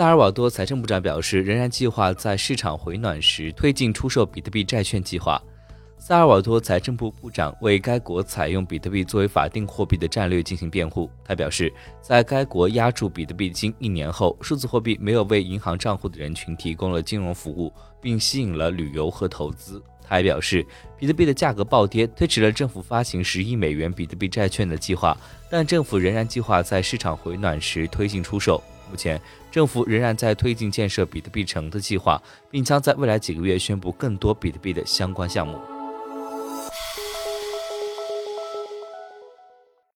萨尔瓦多财政部长表示，仍然计划在市场回暖时推进出售比特币债券计划。萨尔瓦多财政部部长为该国采用比特币作为法定货币的战略进行辩护。他表示，在该国压住比特币近一年后，数字货币没有为银行账户的人群提供了金融服务，并吸引了旅游和投资。他还表示，比特币的价格暴跌推迟了政府发行十亿美元比特币债券的计划，但政府仍然计划在市场回暖时推进出售。目前，政府仍然在推进建设比特币城的计划，并将在未来几个月宣布更多比特币的相关项目。